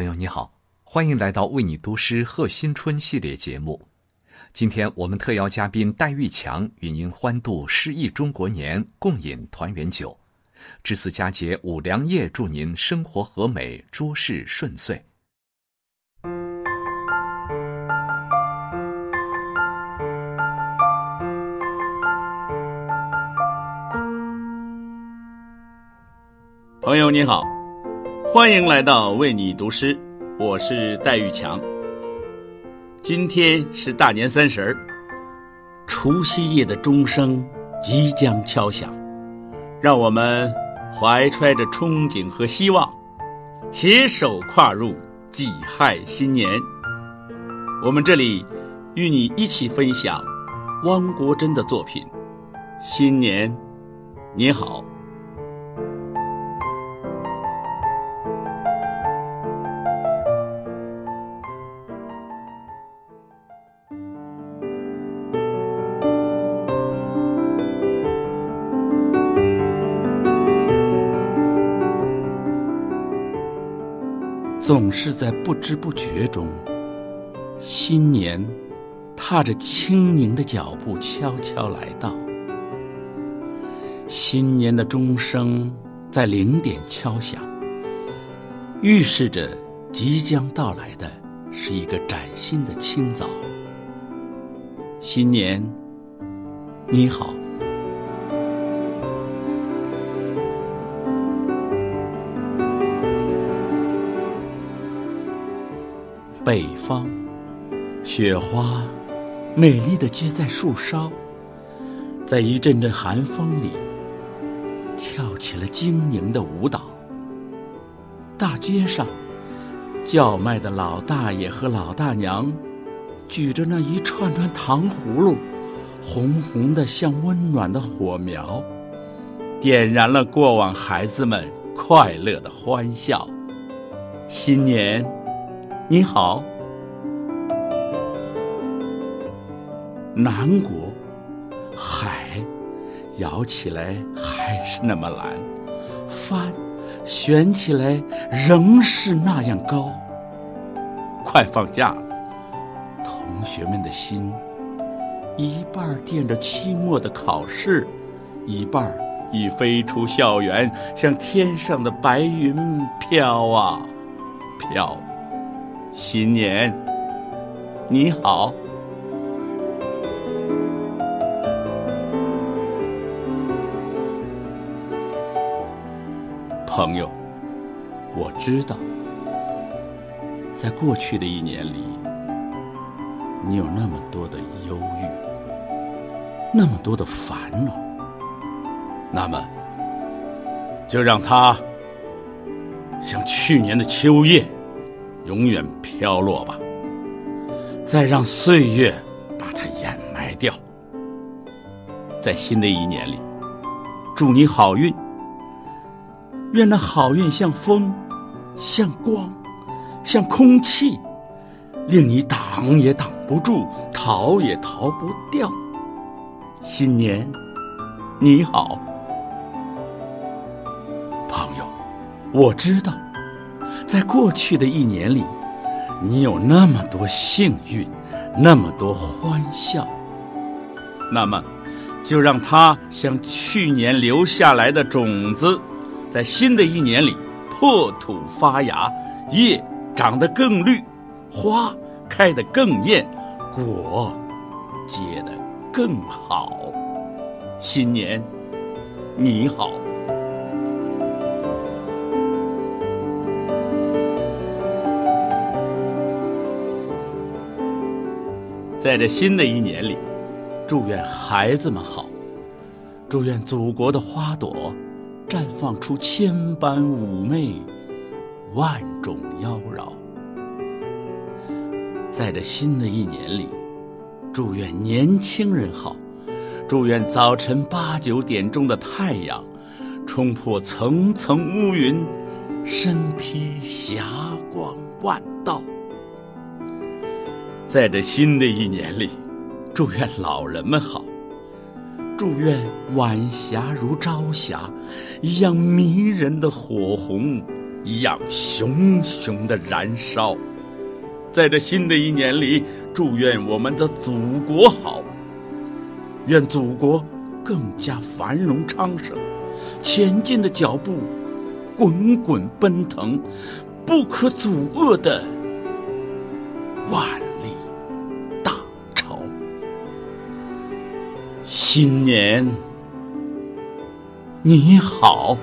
朋友你好，欢迎来到为你读诗贺新春系列节目。今天我们特邀嘉宾戴玉强与您欢度诗意中国年，共饮团圆酒。至此佳节五粮液，祝您生活和美，诸事顺遂。朋友你好，欢迎来到为你读诗，我是戴玉强。今天是大年三十儿，除夕夜的钟声即将敲响，让我们怀揣着憧憬和希望，携手跨入己亥新年。我们这里与你一起分享汪国真的作品《新年你好》。总是在不知不觉中，新年踏着轻盈的脚步悄悄来到。新年的钟声在零点敲响，预示着即将到来的是一个崭新的清早。新年，你好。北方，雪花美丽的结在树梢，在一阵阵寒风里，跳起了晶莹的舞蹈。大街上，叫卖的老大爷和老大娘，举着那一串串糖葫芦，红红的像温暖的火苗，点燃了过往孩子们快乐的欢笑。新年。你好，南国海摇起来还是那么蓝，帆悬起来仍是那样高。快放假了，同学们的心一半惦着期末的考试，一半已飞出校园，向天上的白云飘啊飘。新年，你好，朋友。我知道，在过去的一年里，你有那么多的忧郁，那么多的烦恼。那么，就让它像去年的秋叶。永远飘落吧，再让岁月把它掩埋掉。在新的一年里，祝你好运。愿那好运像风，像光，像空气，令你挡也挡不住，逃也逃不掉。新年，你好，朋友，我知道。在过去的一年里，你有那么多幸运，那么多欢笑。那么，就让它像去年留下来的种子，在新的一年里破土发芽，叶长得更绿，花开得更艳，果结得更好。新年，你好。在这新的一年里，祝愿孩子们好，祝愿祖国的花朵绽放出千般妩媚，万种妖娆。在这新的一年里，祝愿年轻人好，祝愿早晨八九点钟的太阳冲破层层乌云，身披霞光万道。在这新的一年里，祝愿老人们好，祝愿晚霞如朝霞一样迷人的火红，一样熊熊的燃烧。在这新的一年里，祝愿我们的祖国好，愿祖国更加繁荣昌盛，前进的脚步滚滚奔腾，不可阻遏的万新年你好。